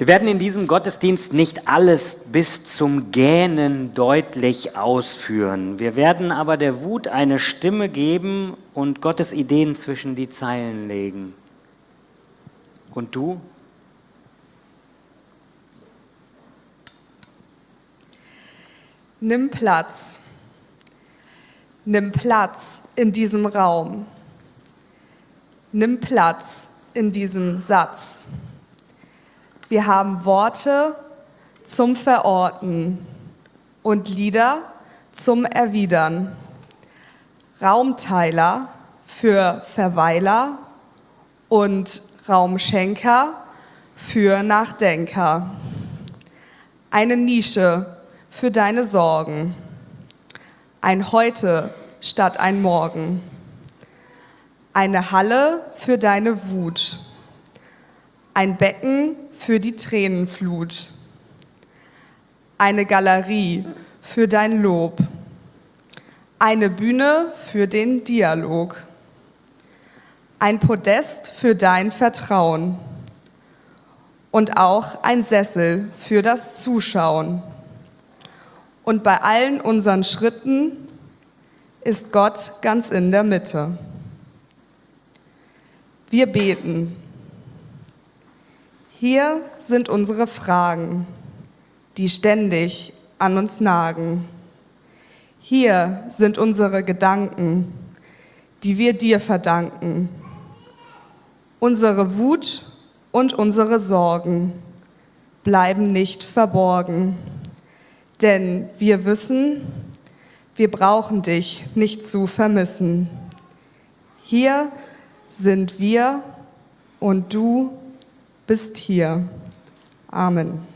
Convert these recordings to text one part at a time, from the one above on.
Wir werden in diesem Gottesdienst nicht alles bis zum Gähnen deutlich ausführen. Wir werden aber der Wut eine Stimme geben und Gottes Ideen zwischen die Zeilen legen. Und du? Nimm Platz. Nimm Platz in diesem Raum. Nimm Platz in diesem Satz. Wir haben Worte zum Verorten und Lieder zum Erwidern. Raumteiler für Verweiler und Raumschenker für Nachdenker. Eine Nische für deine Sorgen. Ein Heute statt ein Morgen. Eine Halle für deine Wut. Ein Becken für die Tränenflut, eine Galerie für dein Lob, eine Bühne für den Dialog, ein Podest für dein Vertrauen und auch ein Sessel für das Zuschauen. Und bei allen unseren Schritten ist Gott ganz in der Mitte. Wir beten. Hier sind unsere Fragen, die ständig an uns nagen. Hier sind unsere Gedanken, die wir dir verdanken. Unsere Wut und unsere Sorgen bleiben nicht verborgen, denn wir wissen, wir brauchen dich nicht zu vermissen. Hier sind wir und du bist hier. Amen.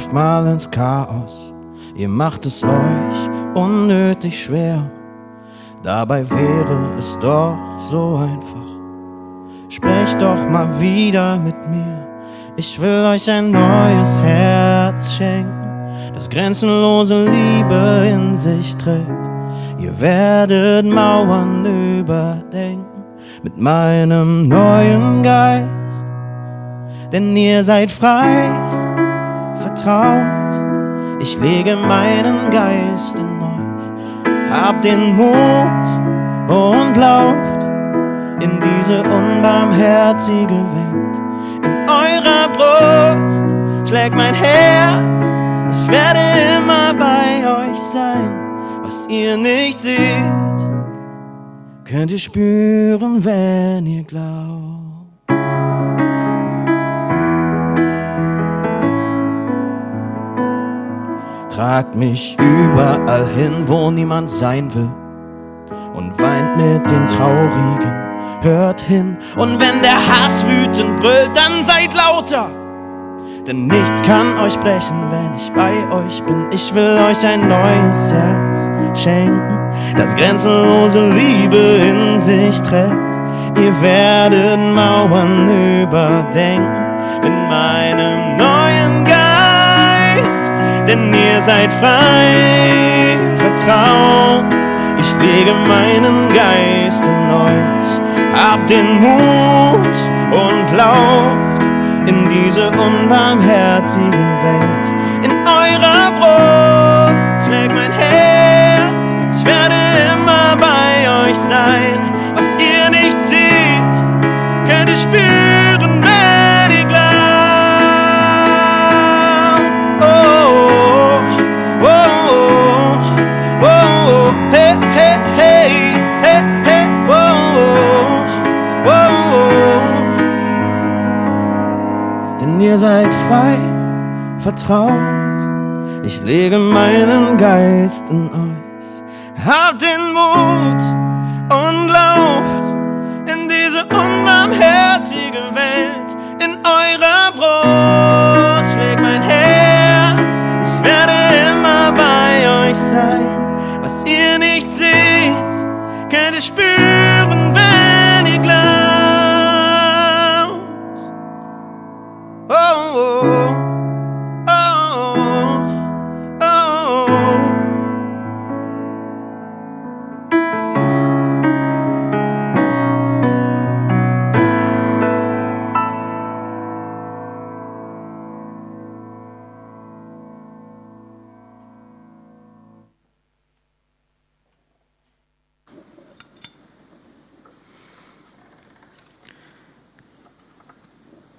Oftmal ins Chaos. Ihr macht es euch unnötig schwer. Dabei wäre es doch so einfach. Sprecht doch mal wieder mit mir. Ich will euch ein neues Herz schenken, das grenzenlose Liebe in sich trägt. Ihr werdet Mauern überdenken mit meinem neuen Geist, denn ihr seid frei vertraut. Ich lege meinen Geist in euch, hab den Mut und lauft in diese unbarmherzige Welt. In eurer Brust schlägt mein Herz, ich werde immer bei euch sein. Was ihr nicht seht, könnt ihr spüren, wenn ihr glaubt. Tragt mich überall hin, wo niemand sein will. Und weint mit den Traurigen, hört hin. Und wenn der Hass wütend brüllt, dann seid lauter. Denn nichts kann euch brechen, wenn ich bei euch bin. Ich will euch ein neues Herz schenken, das grenzenlose Liebe in sich trägt. Ihr werdet Mauern überdenken mit meinem neuen denn ihr seid frei, vertraut. Ich lege meinen Geist in euch, habt den Mut und lauft in diese unbarmherzige Welt. In eurer Brust schlägt mein Herz, ich werde immer bei euch sein. Vertraut. Ich lege meinen Geist in euch. Habt den Mut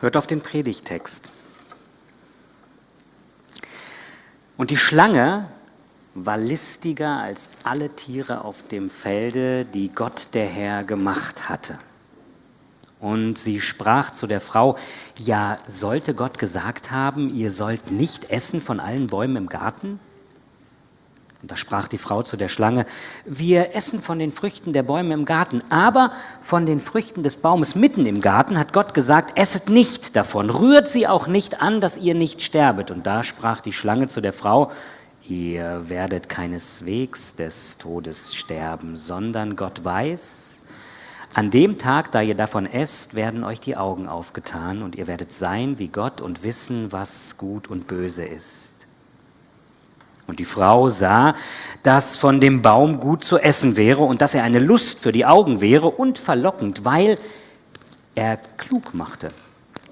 Hört auf den Predigtext. Und die Schlange war listiger als alle Tiere auf dem Felde, die Gott der Herr gemacht hatte. Und sie sprach zu der Frau, ja, sollte Gott gesagt haben, ihr sollt nicht essen von allen Bäumen im Garten? Und da sprach die Frau zu der Schlange, wir essen von den Früchten der Bäume im Garten, aber von den Früchten des Baumes mitten im Garten hat Gott gesagt, esset nicht davon, rührt sie auch nicht an, dass ihr nicht sterbet. Und da sprach die Schlange zu der Frau, ihr werdet keineswegs des Todes sterben, sondern Gott weiß, an dem Tag, da ihr davon esst, werden euch die Augen aufgetan und ihr werdet sein wie Gott und wissen, was gut und böse ist. Und die Frau sah, dass von dem Baum gut zu essen wäre und dass er eine Lust für die Augen wäre und verlockend, weil er klug machte.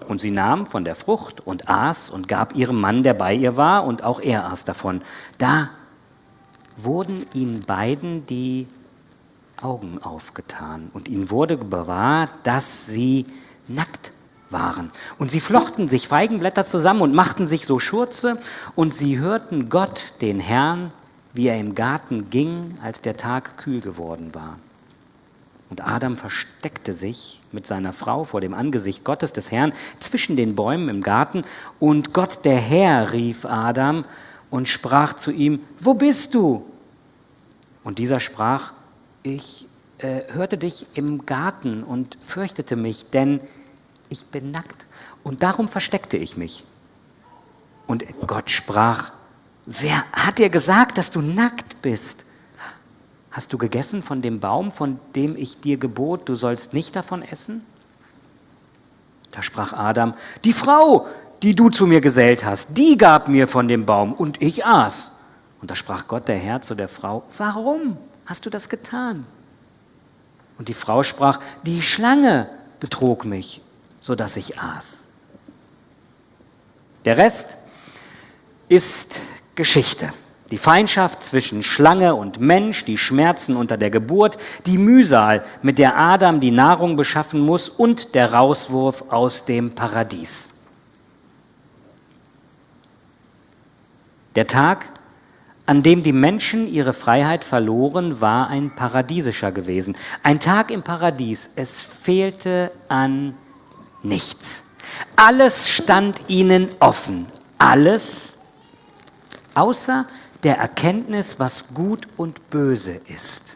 Und sie nahm von der Frucht und aß und gab ihrem Mann, der bei ihr war, und auch er aß davon. Da wurden ihnen beiden die Augen aufgetan und ihnen wurde bewahrt, dass sie nackt waren. Und sie flochten sich Feigenblätter zusammen und machten sich so Schurze, und sie hörten Gott, den Herrn, wie er im Garten ging, als der Tag kühl geworden war. Und Adam versteckte sich mit seiner Frau vor dem Angesicht Gottes des Herrn zwischen den Bäumen im Garten, und Gott der Herr rief Adam und sprach zu ihm, Wo bist du? Und dieser sprach, Ich äh, hörte dich im Garten und fürchtete mich, denn ich bin nackt. Und darum versteckte ich mich. Und Gott sprach, wer hat dir gesagt, dass du nackt bist? Hast du gegessen von dem Baum, von dem ich dir gebot, du sollst nicht davon essen? Da sprach Adam, die Frau, die du zu mir gesellt hast, die gab mir von dem Baum und ich aß. Und da sprach Gott der Herr zu der Frau, warum hast du das getan? Und die Frau sprach, die Schlange betrog mich sodass ich aß. Der Rest ist Geschichte. Die Feindschaft zwischen Schlange und Mensch, die Schmerzen unter der Geburt, die Mühsal, mit der Adam die Nahrung beschaffen muss und der Rauswurf aus dem Paradies. Der Tag, an dem die Menschen ihre Freiheit verloren, war ein paradiesischer gewesen. Ein Tag im Paradies. Es fehlte an nichts. Alles stand ihnen offen. Alles außer der Erkenntnis, was gut und böse ist.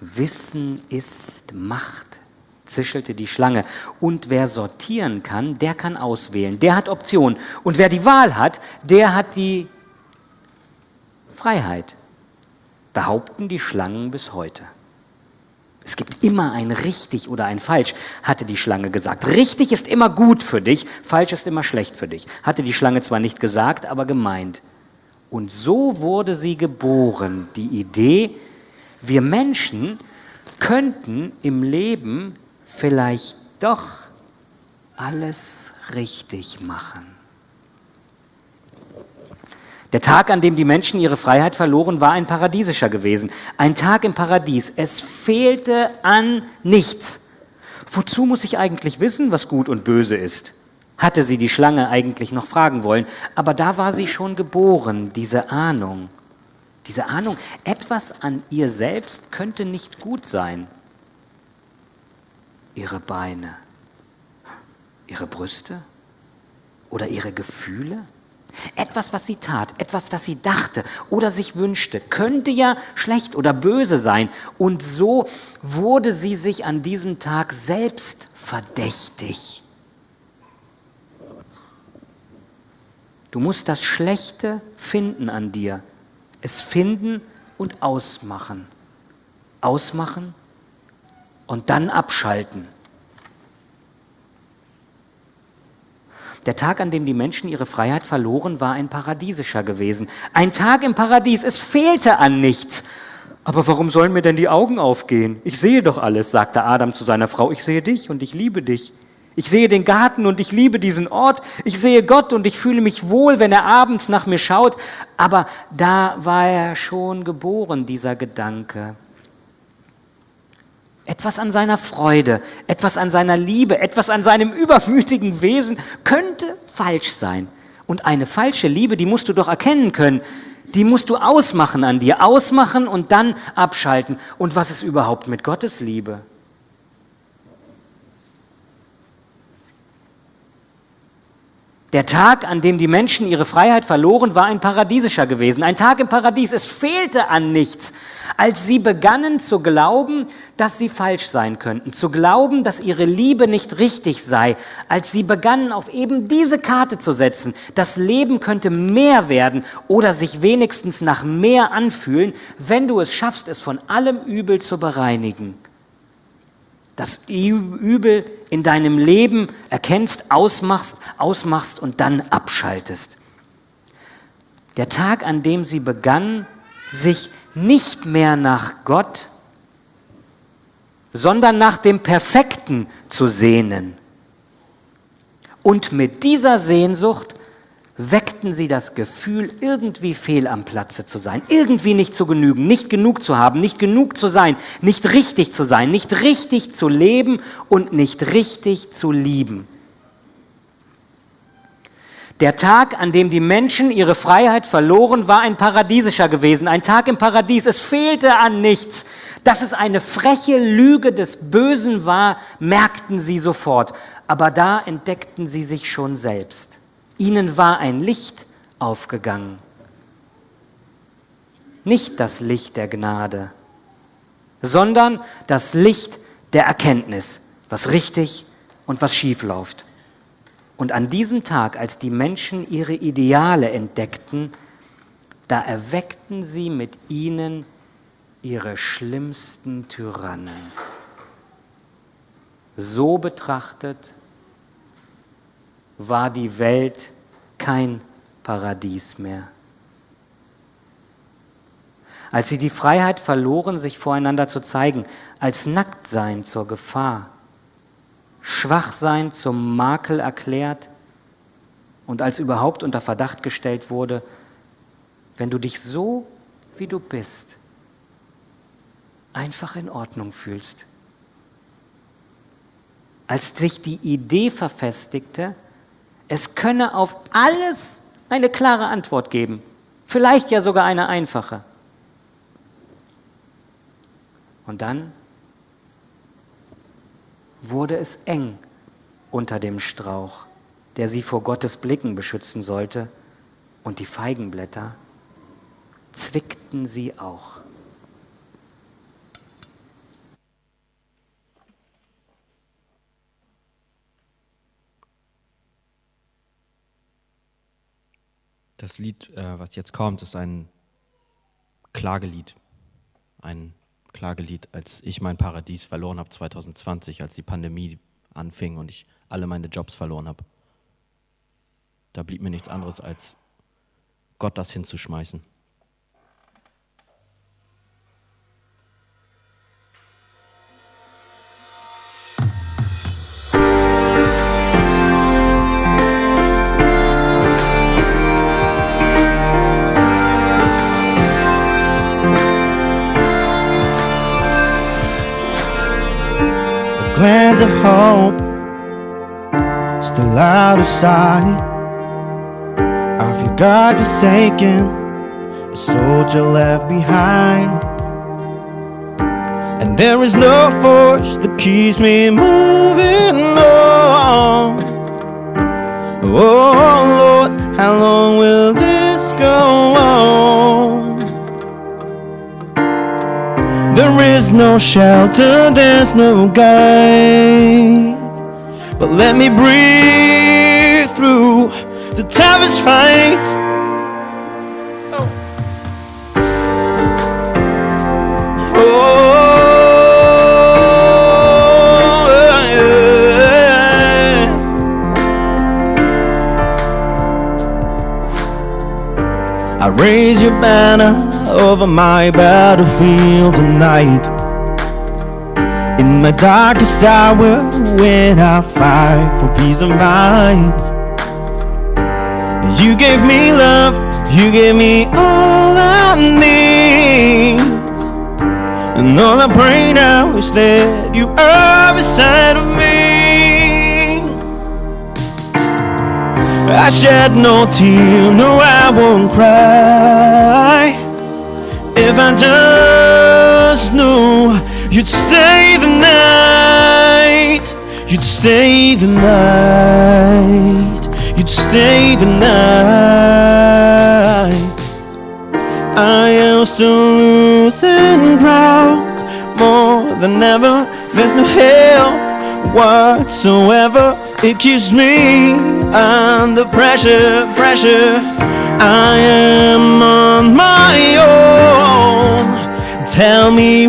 Wissen ist Macht, zischelte die Schlange. Und wer sortieren kann, der kann auswählen. Der hat Optionen. Und wer die Wahl hat, der hat die Freiheit. Behaupten die Schlangen bis heute. Es gibt immer ein richtig oder ein falsch, hatte die Schlange gesagt. Richtig ist immer gut für dich, falsch ist immer schlecht für dich. Hatte die Schlange zwar nicht gesagt, aber gemeint. Und so wurde sie geboren, die Idee, wir Menschen könnten im Leben vielleicht doch alles richtig machen. Der Tag, an dem die Menschen ihre Freiheit verloren, war ein paradiesischer gewesen. Ein Tag im Paradies. Es fehlte an nichts. Wozu muss ich eigentlich wissen, was gut und böse ist? Hatte sie die Schlange eigentlich noch fragen wollen. Aber da war sie schon geboren, diese Ahnung. Diese Ahnung, etwas an ihr selbst könnte nicht gut sein. Ihre Beine, ihre Brüste oder ihre Gefühle? Etwas, was sie tat, etwas, das sie dachte oder sich wünschte, könnte ja schlecht oder böse sein. Und so wurde sie sich an diesem Tag selbst verdächtig. Du musst das Schlechte finden an dir, es finden und ausmachen. ausmachen und dann abschalten. Der Tag, an dem die Menschen ihre Freiheit verloren, war ein paradiesischer gewesen. Ein Tag im Paradies, es fehlte an nichts. Aber warum sollen mir denn die Augen aufgehen? Ich sehe doch alles, sagte Adam zu seiner Frau. Ich sehe dich und ich liebe dich. Ich sehe den Garten und ich liebe diesen Ort. Ich sehe Gott und ich fühle mich wohl, wenn er abends nach mir schaut. Aber da war er schon geboren, dieser Gedanke. Etwas an seiner Freude, etwas an seiner Liebe, etwas an seinem übermütigen Wesen könnte falsch sein. Und eine falsche Liebe, die musst du doch erkennen können. Die musst du ausmachen an dir, ausmachen und dann abschalten. Und was ist überhaupt mit Gottes Liebe? Der Tag, an dem die Menschen ihre Freiheit verloren, war ein paradiesischer gewesen, ein Tag im Paradies. Es fehlte an nichts, als sie begannen zu glauben, dass sie falsch sein könnten, zu glauben, dass ihre Liebe nicht richtig sei, als sie begannen auf eben diese Karte zu setzen, das Leben könnte mehr werden oder sich wenigstens nach mehr anfühlen, wenn du es schaffst, es von allem Übel zu bereinigen das Übel in deinem Leben erkennst, ausmachst, ausmachst und dann abschaltest. Der Tag, an dem sie begann, sich nicht mehr nach Gott, sondern nach dem Perfekten zu sehnen. Und mit dieser Sehnsucht weckten sie das Gefühl, irgendwie fehl am Platze zu sein, irgendwie nicht zu genügen, nicht genug zu haben, nicht genug zu sein, nicht richtig zu sein, nicht richtig zu leben und nicht richtig zu lieben. Der Tag, an dem die Menschen ihre Freiheit verloren, war ein paradiesischer gewesen, ein Tag im Paradies. Es fehlte an nichts. Dass es eine freche Lüge des Bösen war, merkten sie sofort. Aber da entdeckten sie sich schon selbst. Ihnen war ein Licht aufgegangen. Nicht das Licht der Gnade, sondern das Licht der Erkenntnis, was richtig und was schief läuft. Und an diesem Tag, als die Menschen ihre Ideale entdeckten, da erweckten sie mit ihnen ihre schlimmsten Tyrannen. So betrachtet war die Welt kein Paradies mehr. Als sie die Freiheit verloren, sich voreinander zu zeigen, als Nacktsein zur Gefahr, Schwachsein zum Makel erklärt und als überhaupt unter Verdacht gestellt wurde, wenn du dich so, wie du bist, einfach in Ordnung fühlst. Als sich die Idee verfestigte, es könne auf alles eine klare Antwort geben, vielleicht ja sogar eine einfache. Und dann wurde es eng unter dem Strauch, der sie vor Gottes Blicken beschützen sollte, und die Feigenblätter zwickten sie auch. Das Lied, äh, was jetzt kommt, ist ein Klagelied. Ein Klagelied, als ich mein Paradies verloren habe 2020, als die Pandemie anfing und ich alle meine Jobs verloren habe. Da blieb mir nichts anderes, als Gott das hinzuschmeißen. Out of sight. I feel God forsaken, a soldier left behind. And there is no force that keeps me moving on. Oh Lord, how long will this go on? There is no shelter, there's no guide. But let me breathe through the toughest fight. Oh. I raise your banner over my battlefield tonight In my darkest hour when I fight for peace of mind you gave me love, you gave me all I need. And all I pray now is that you are beside of me. I shed no tear, no, I won't cry. If I just knew you'd stay the night, you'd stay the night, you'd stay the night. I am still losing ground more than ever. There's no help whatsoever. It keeps me under pressure, pressure. I am on my own. Tell me,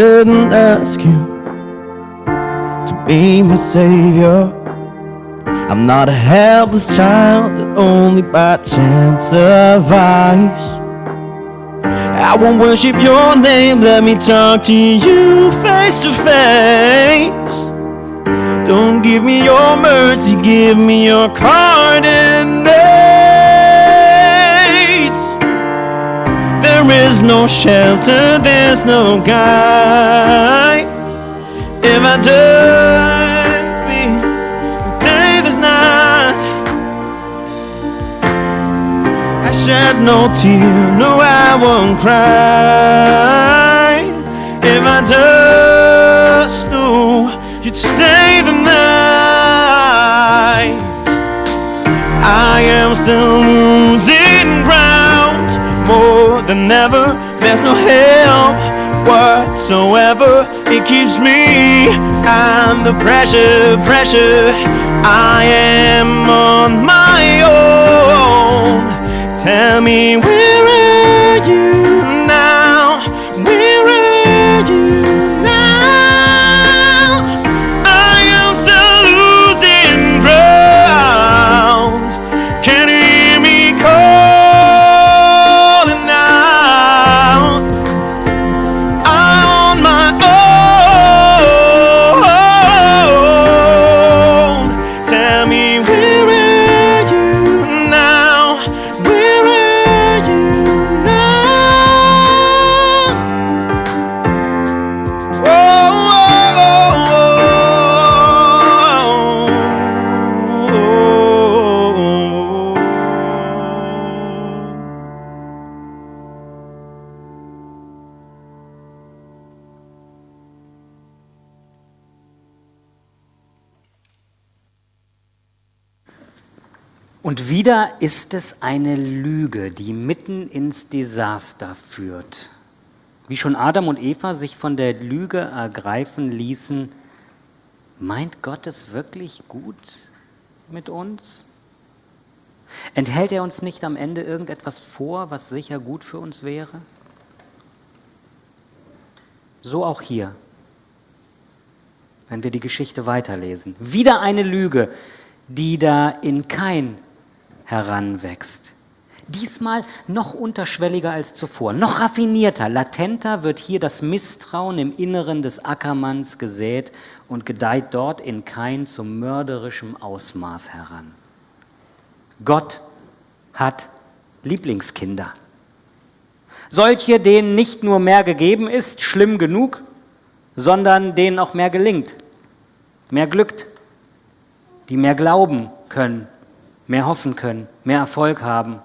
didn't ask you to be my savior. I'm not a helpless child that only by chance survives. I won't worship your name, let me talk to you face to face. Don't give me your mercy, give me your coordinates. There is no shelter, there's no guide. If I just be day there's night, I shed no tear, no, I won't cry. If I just knew you'd stay the night. I am still losing ground more than ever. There's no help whatsoever. It keeps me under pressure, pressure. I am on my own. Tell me, where are you wieder ist es eine Lüge, die mitten ins Desaster führt. Wie schon Adam und Eva sich von der Lüge ergreifen ließen, meint Gott es wirklich gut mit uns? Enthält er uns nicht am Ende irgendetwas vor, was sicher gut für uns wäre? So auch hier, wenn wir die Geschichte weiterlesen. Wieder eine Lüge, die da in kein heranwächst. Diesmal noch unterschwelliger als zuvor, noch raffinierter, latenter wird hier das Misstrauen im Inneren des Ackermanns gesät und gedeiht dort in kein zu mörderischem Ausmaß heran. Gott hat Lieblingskinder. Solche, denen nicht nur mehr gegeben ist, schlimm genug, sondern denen auch mehr gelingt, mehr glückt, die mehr glauben können, mehr hoffen können, mehr Erfolg haben.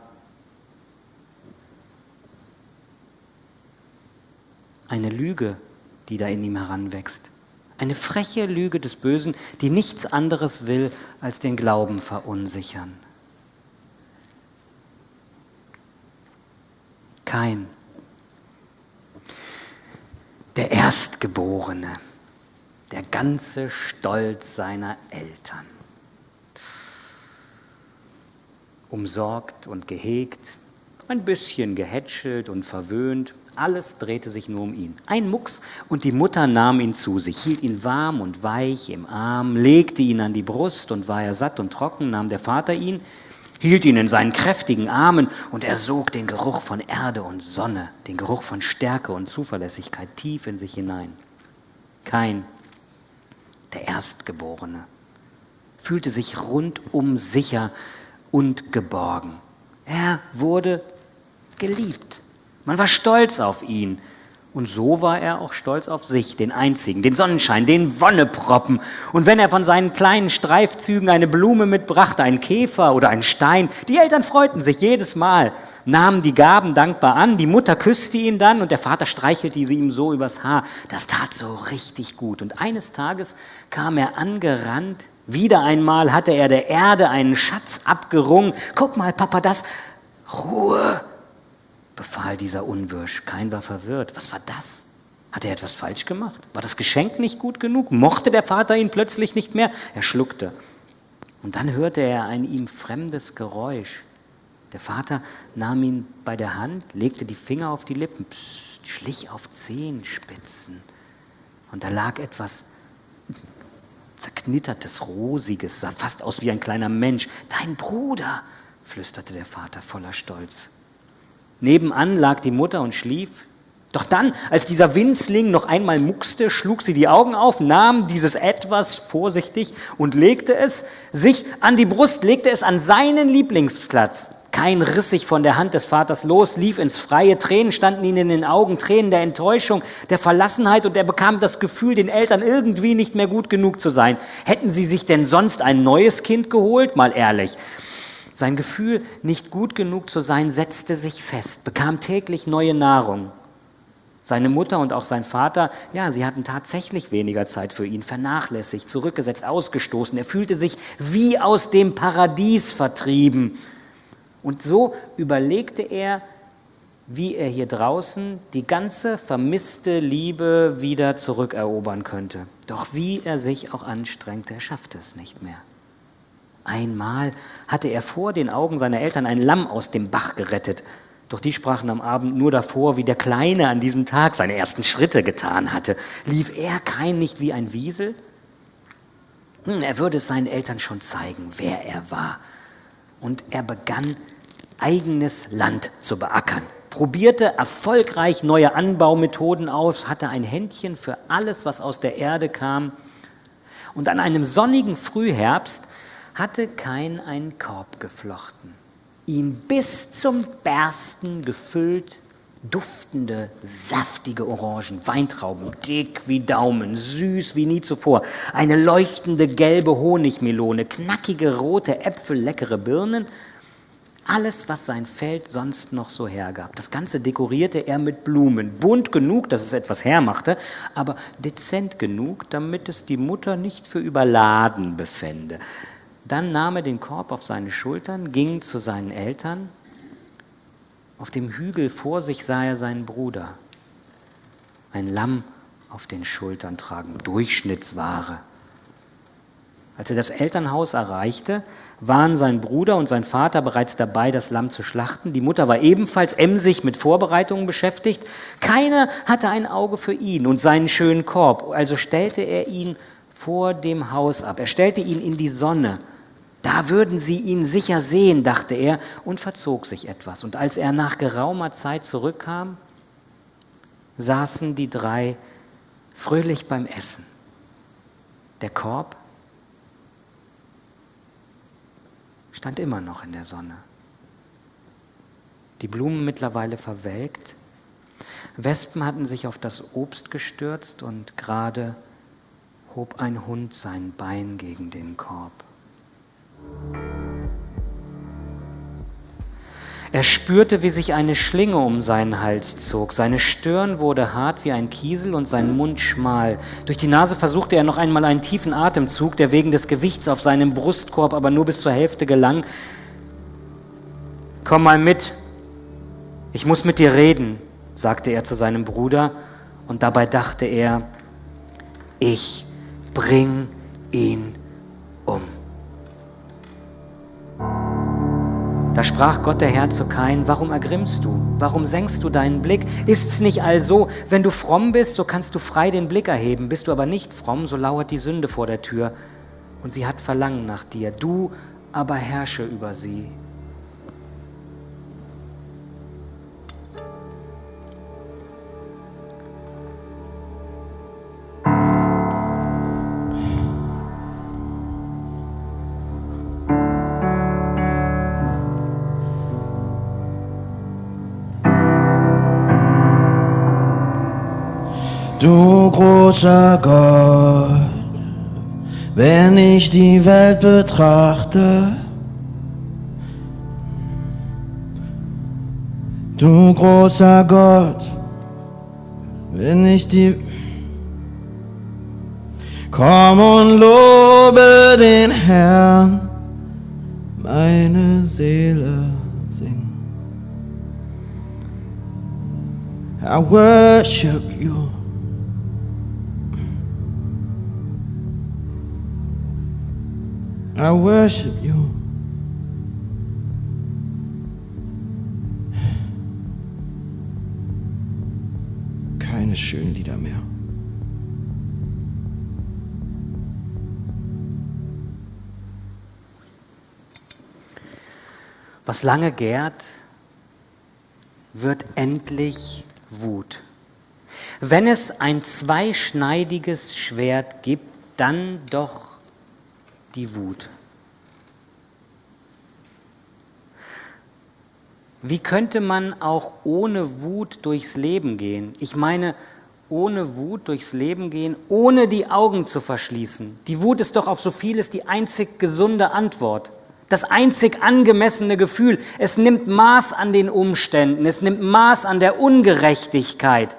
Eine Lüge, die da in ihm heranwächst. Eine freche Lüge des Bösen, die nichts anderes will, als den Glauben verunsichern. Kein. Der Erstgeborene, der ganze Stolz seiner Eltern. Umsorgt und gehegt, ein bisschen gehätschelt und verwöhnt. Alles drehte sich nur um ihn. Ein Mucks und die Mutter nahm ihn zu sich, hielt ihn warm und weich im Arm, legte ihn an die Brust und war er satt und trocken, nahm der Vater ihn, hielt ihn in seinen kräftigen Armen und er sog den Geruch von Erde und Sonne, den Geruch von Stärke und Zuverlässigkeit tief in sich hinein. Kein, der Erstgeborene, fühlte sich rundum sicher und geborgen. Er wurde geliebt. Man war stolz auf ihn. Und so war er auch stolz auf sich, den einzigen, den Sonnenschein, den Wonneproppen. Und wenn er von seinen kleinen Streifzügen eine Blume mitbrachte, einen Käfer oder einen Stein, die Eltern freuten sich jedes Mal, nahmen die Gaben dankbar an, die Mutter küsste ihn dann und der Vater streichelte sie ihm so übers Haar. Das tat so richtig gut. Und eines Tages kam er angerannt, wieder einmal hatte er der Erde einen Schatz abgerungen. Guck mal, Papa, das. Ruhe, befahl dieser Unwirsch. Kein war verwirrt. Was war das? Hat er etwas falsch gemacht? War das Geschenk nicht gut genug? Mochte der Vater ihn plötzlich nicht mehr? Er schluckte. Und dann hörte er ein ihm fremdes Geräusch. Der Vater nahm ihn bei der Hand, legte die Finger auf die Lippen, pssst, schlich auf Zehenspitzen. Und da lag etwas zerknittertes, rosiges, sah fast aus wie ein kleiner Mensch. Dein Bruder, flüsterte der Vater voller Stolz. Nebenan lag die Mutter und schlief. Doch dann, als dieser Winzling noch einmal muckste, schlug sie die Augen auf, nahm dieses etwas vorsichtig und legte es sich an die Brust, legte es an seinen Lieblingsplatz. Kein riss sich von der Hand des Vaters los, lief ins Freie. Tränen standen ihm in den Augen, Tränen der Enttäuschung, der Verlassenheit und er bekam das Gefühl, den Eltern irgendwie nicht mehr gut genug zu sein. Hätten sie sich denn sonst ein neues Kind geholt? Mal ehrlich. Sein Gefühl, nicht gut genug zu sein, setzte sich fest, bekam täglich neue Nahrung. Seine Mutter und auch sein Vater, ja, sie hatten tatsächlich weniger Zeit für ihn, vernachlässigt, zurückgesetzt, ausgestoßen. Er fühlte sich wie aus dem Paradies vertrieben. Und so überlegte er, wie er hier draußen die ganze vermisste Liebe wieder zurückerobern könnte. Doch wie er sich auch anstrengte, er schaffte es nicht mehr. Einmal hatte er vor den Augen seiner Eltern ein Lamm aus dem Bach gerettet. Doch die sprachen am Abend nur davor, wie der Kleine an diesem Tag seine ersten Schritte getan hatte. Lief er kein nicht wie ein Wiesel? Hm, er würde es seinen Eltern schon zeigen, wer er war. Und er begann, eigenes Land zu beackern, probierte erfolgreich neue Anbaumethoden aus, hatte ein Händchen für alles, was aus der Erde kam. Und an einem sonnigen Frühherbst hatte Kain einen Korb geflochten, ihn bis zum Bersten gefüllt, duftende, saftige Orangen, Weintrauben, dick wie Daumen, süß wie nie zuvor, eine leuchtende gelbe Honigmelone, knackige rote Äpfel, leckere Birnen, alles, was sein Feld sonst noch so hergab. Das Ganze dekorierte er mit Blumen, bunt genug, dass es etwas hermachte, aber dezent genug, damit es die Mutter nicht für überladen befände. Dann nahm er den Korb auf seine Schultern, ging zu seinen Eltern. Auf dem Hügel vor sich sah er seinen Bruder, ein Lamm auf den Schultern tragen, Durchschnittsware. Als er das Elternhaus erreichte, waren sein Bruder und sein Vater bereits dabei, das Lamm zu schlachten. Die Mutter war ebenfalls emsig mit Vorbereitungen beschäftigt. Keiner hatte ein Auge für ihn und seinen schönen Korb, also stellte er ihn vor dem Haus ab. Er stellte ihn in die Sonne da würden sie ihn sicher sehen, dachte er und verzog sich etwas. Und als er nach geraumer Zeit zurückkam, saßen die drei fröhlich beim Essen. Der Korb stand immer noch in der Sonne. Die Blumen mittlerweile verwelkt. Wespen hatten sich auf das Obst gestürzt und gerade hob ein Hund sein Bein gegen den Korb. Er spürte, wie sich eine Schlinge um seinen Hals zog. Seine Stirn wurde hart wie ein Kiesel und sein Mund schmal. Durch die Nase versuchte er noch einmal einen tiefen Atemzug, der wegen des Gewichts auf seinem Brustkorb aber nur bis zur Hälfte gelang. Komm mal mit, ich muss mit dir reden, sagte er zu seinem Bruder, und dabei dachte er, ich bring ihn Da sprach Gott der Herr zu Kain, warum ergrimmst du? Warum senkst du deinen Blick? Ist's nicht also, wenn du fromm bist, so kannst du frei den Blick erheben. Bist du aber nicht fromm, so lauert die Sünde vor der Tür und sie hat Verlangen nach dir. Du aber herrsche über sie. Du großer Gott, wenn ich die Welt betrachte, du großer Gott, wenn ich die Komm und lobe den Herrn, meine Seele singt. I worship you. I worship you. Keine schönen Lieder mehr. Was lange gärt, wird endlich Wut. Wenn es ein zweischneidiges Schwert gibt, dann doch die Wut. Wie könnte man auch ohne Wut durchs Leben gehen? Ich meine, ohne Wut durchs Leben gehen, ohne die Augen zu verschließen. Die Wut ist doch auf so vieles die einzig gesunde Antwort. Das einzig angemessene Gefühl. Es nimmt Maß an den Umständen, es nimmt Maß an der Ungerechtigkeit.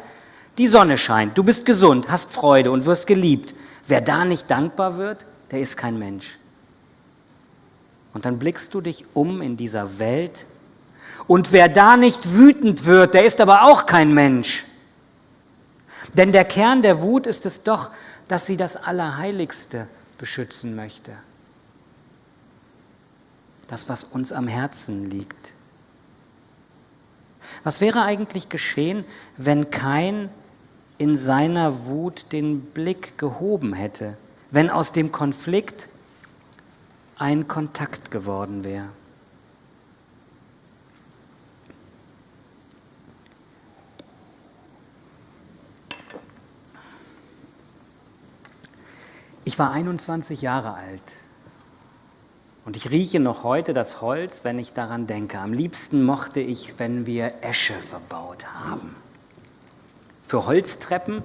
Die Sonne scheint, du bist gesund, hast Freude und wirst geliebt. Wer da nicht dankbar wird, der ist kein Mensch. Und dann blickst du dich um in dieser Welt und wer da nicht wütend wird, der ist aber auch kein Mensch. Denn der Kern der Wut ist es doch, dass sie das Allerheiligste beschützen möchte. Das, was uns am Herzen liegt. Was wäre eigentlich geschehen, wenn kein in seiner Wut den Blick gehoben hätte? Wenn aus dem Konflikt ein Kontakt geworden wäre. Ich war 21 Jahre alt und ich rieche noch heute das Holz, wenn ich daran denke. Am liebsten mochte ich, wenn wir Esche verbaut haben. Für Holztreppen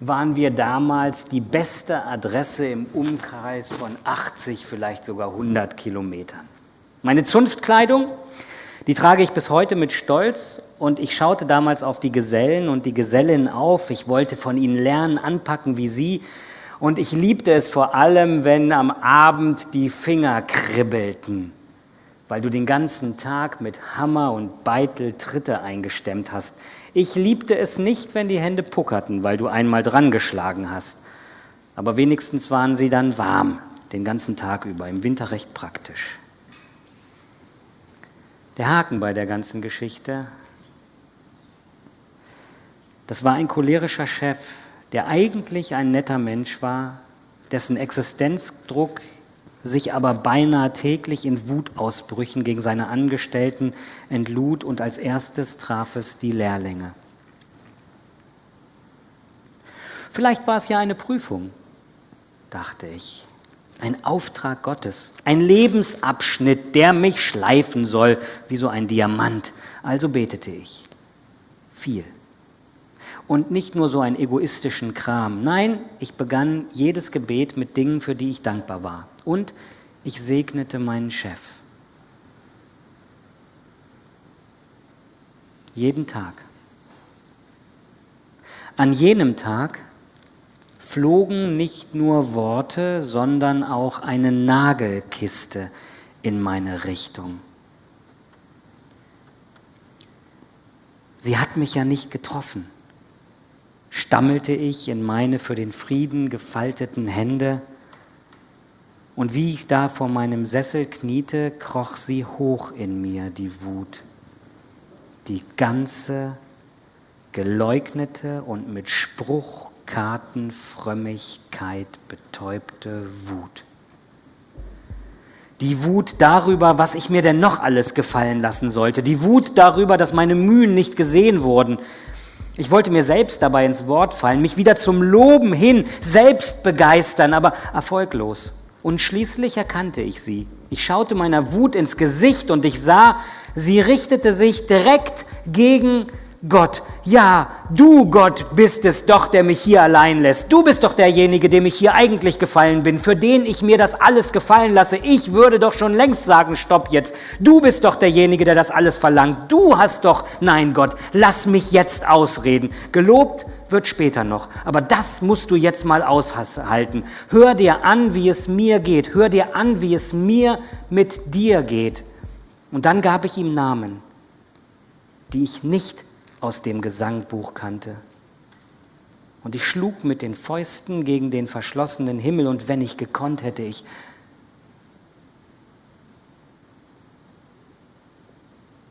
waren wir damals die beste Adresse im Umkreis von 80, vielleicht sogar 100 Kilometern. Meine Zunftkleidung, die trage ich bis heute mit Stolz und ich schaute damals auf die Gesellen und die Gesellinnen auf. Ich wollte von ihnen lernen, anpacken wie sie. Und ich liebte es vor allem, wenn am Abend die Finger kribbelten, weil du den ganzen Tag mit Hammer und Beitel Tritte eingestemmt hast. Ich liebte es nicht, wenn die Hände puckerten, weil du einmal dran geschlagen hast. Aber wenigstens waren sie dann warm, den ganzen Tag über, im Winter recht praktisch. Der Haken bei der ganzen Geschichte, das war ein cholerischer Chef, der eigentlich ein netter Mensch war, dessen Existenzdruck sich aber beinahe täglich in Wutausbrüchen gegen seine Angestellten entlud und als erstes traf es die Lehrlinge. Vielleicht war es ja eine Prüfung, dachte ich. Ein Auftrag Gottes, ein Lebensabschnitt, der mich schleifen soll, wie so ein Diamant. Also betete ich. Viel. Und nicht nur so einen egoistischen Kram. Nein, ich begann jedes Gebet mit Dingen, für die ich dankbar war und ich segnete meinen Chef. Jeden Tag. An jenem Tag flogen nicht nur Worte, sondern auch eine Nagelkiste in meine Richtung. Sie hat mich ja nicht getroffen, stammelte ich in meine für den Frieden gefalteten Hände Und wie ich da vor meinem Sessel kniete, kroch sie hoch in mir, die Wut. Die ganze geleugnete und mit Spruchkartenfrömmigkeit betäubte Wut. Die Wut darüber, was ich mir denn noch alles gefallen lassen sollte. Die Wut darüber, dass meine Mühen nicht gesehen wurden. Ich wollte mir selbst dabei ins Wort fallen, mich wieder zum Loben hin, selbst begeistern, aber erfolglos. Und schließlich erkannte ich sie. Ich schaute meiner Wut ins Gesicht und ich sah, sie richtete sich direkt gegen Gott. Ja, du Gott bist es doch, der mich hier allein lässt. Du bist doch derjenige, dem ich hier eigentlich gefallen bin, für den ich mir das alles gefallen lasse. Ich würde doch schon längst sagen, stopp jetzt. Du bist doch derjenige, der das alles verlangt. Du hast doch, nein Gott, lass mich jetzt ausreden. Gelobt wird später noch. Aber das musst du jetzt mal aushalten. Hör dir an, wie es mir geht. Hör dir an, wie es mir mit dir geht. Und dann gab ich ihm Namen, die ich nicht aus dem Gesangbuch kannte. Und ich schlug mit den Fäusten gegen den verschlossenen Himmel, und wenn ich gekonnt hätte ich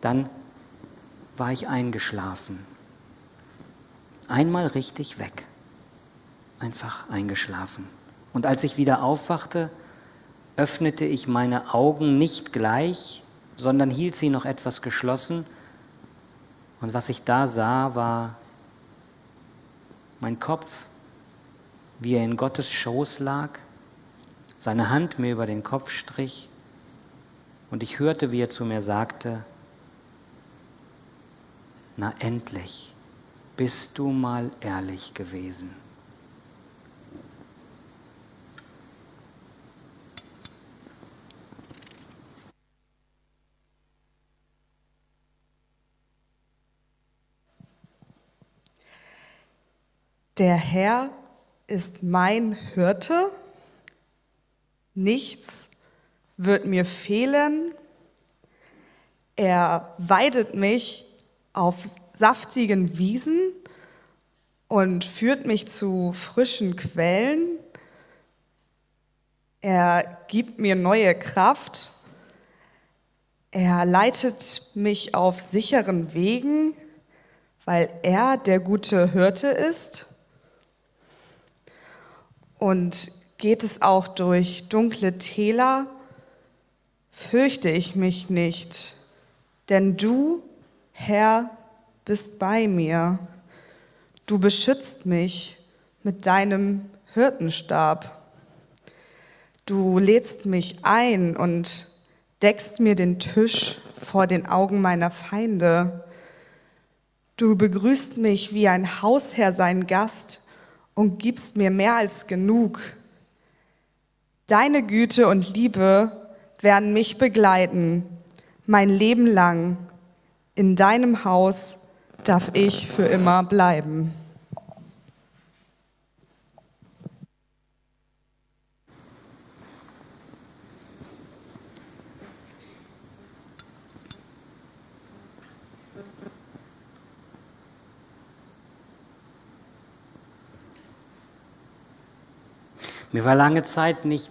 dann war ich eingeschlafen. Einmal richtig weg. Einfach eingeschlafen. Und als ich wieder aufwachte, öffnete ich meine Augen nicht gleich, sondern hielt sie noch etwas geschlossen. Und was ich da sah, war mein Kopf, wie er in Gottes Schoß lag, seine Hand mir über den Kopf strich und ich hörte, wie er zu mir sagte, na endlich bist du mal ehrlich gewesen? Der Herr ist mein Hirte, nichts wird mir fehlen. Er weidet mich auf saftigen Wiesen und führt mich zu frischen Quellen. Er gibt mir neue Kraft. Er leitet mich auf sicheren Wegen, weil er der gute Hirte ist. Und geht es auch durch dunkle Täler, fürchte ich mich nicht, denn du, Herr, bist bei mir. Du beschützt mich mit deinem Hirtenstab. Du lädst mich ein und deckst mir den Tisch vor den Augen meiner Feinde. Du begrüßt mich wie ein Hausherr seinen Gast und gibst mir mehr als genug. Deine Güte und Liebe werden mich begleiten, mein Leben lang. In deinem Haus darf ich für immer bleiben. Mir war lange Zeit nicht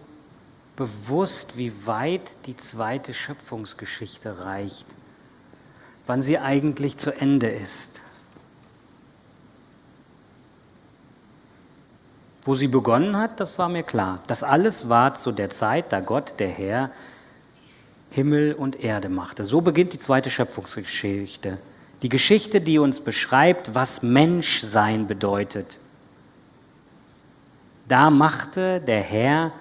bewusst, wie weit die zweite Schöpfungsgeschichte reicht wann sie eigentlich zu Ende ist. Wo sie begonnen hat, das war mir klar. Das alles war zu der Zeit, da Gott, der Herr, Himmel und Erde machte. So beginnt die zweite Schöpfungsgeschichte. Die Geschichte, die uns beschreibt, was Menschsein bedeutet. Da machte der Herr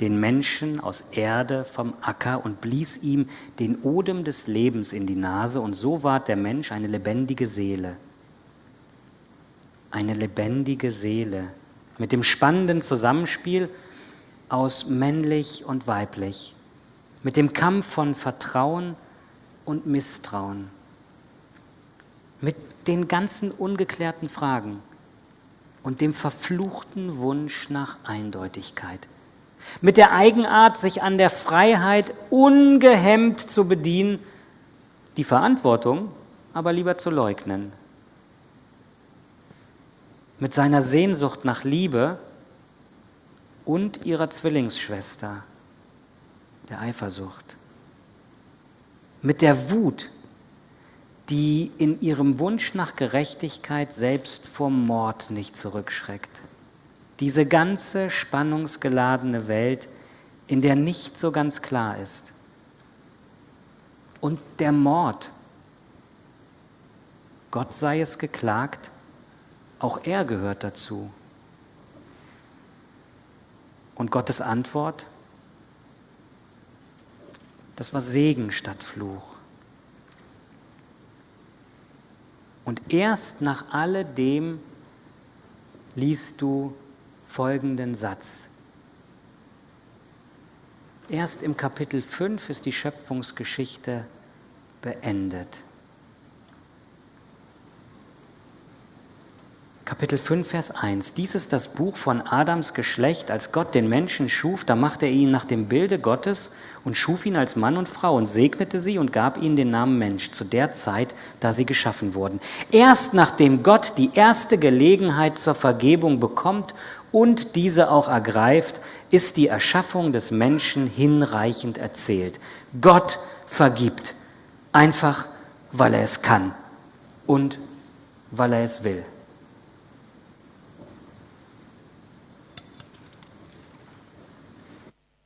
den Menschen aus Erde vom Acker und blies ihm den Odem des Lebens in die Nase, und so ward der Mensch eine lebendige Seele. Eine lebendige Seele. Mit dem spannenden Zusammenspiel aus männlich und weiblich, mit dem Kampf von Vertrauen und Misstrauen, mit den ganzen ungeklärten Fragen und dem verfluchten Wunsch nach Eindeutigkeit mit der Eigenart, sich an der Freiheit ungehemmt zu bedienen, die Verantwortung aber lieber zu leugnen. Mit seiner Sehnsucht nach Liebe und ihrer Zwillingsschwester, der Eifersucht. Mit der Wut, die in ihrem Wunsch nach Gerechtigkeit selbst vor Mord nicht zurückschreckt. Diese ganze spannungsgeladene Welt, in der nicht so ganz klar ist. Und der Mord. Gott sei es geklagt, auch er gehört dazu. Und Gottes Antwort? Das war Segen statt Fluch. Und erst nach alledem liest du folgenden Satz. Erst im Kapitel 5 ist die Schöpfungsgeschichte beendet. Kapitel 5, Vers 1. Dies ist das Buch von Adams Geschlecht. Als Gott den Menschen schuf, da machte er ihn nach dem Bilde Gottes und schuf ihn als Mann und Frau und segnete sie und gab ihnen den Namen Mensch zu der Zeit, da sie geschaffen wurden. Erst nachdem Gott die erste Gelegenheit zur Vergebung bekommt und diese auch ergreift, ist die Erschaffung des Menschen hinreichend erzählt. Gott vergibt, einfach weil er es kann und weil er es will.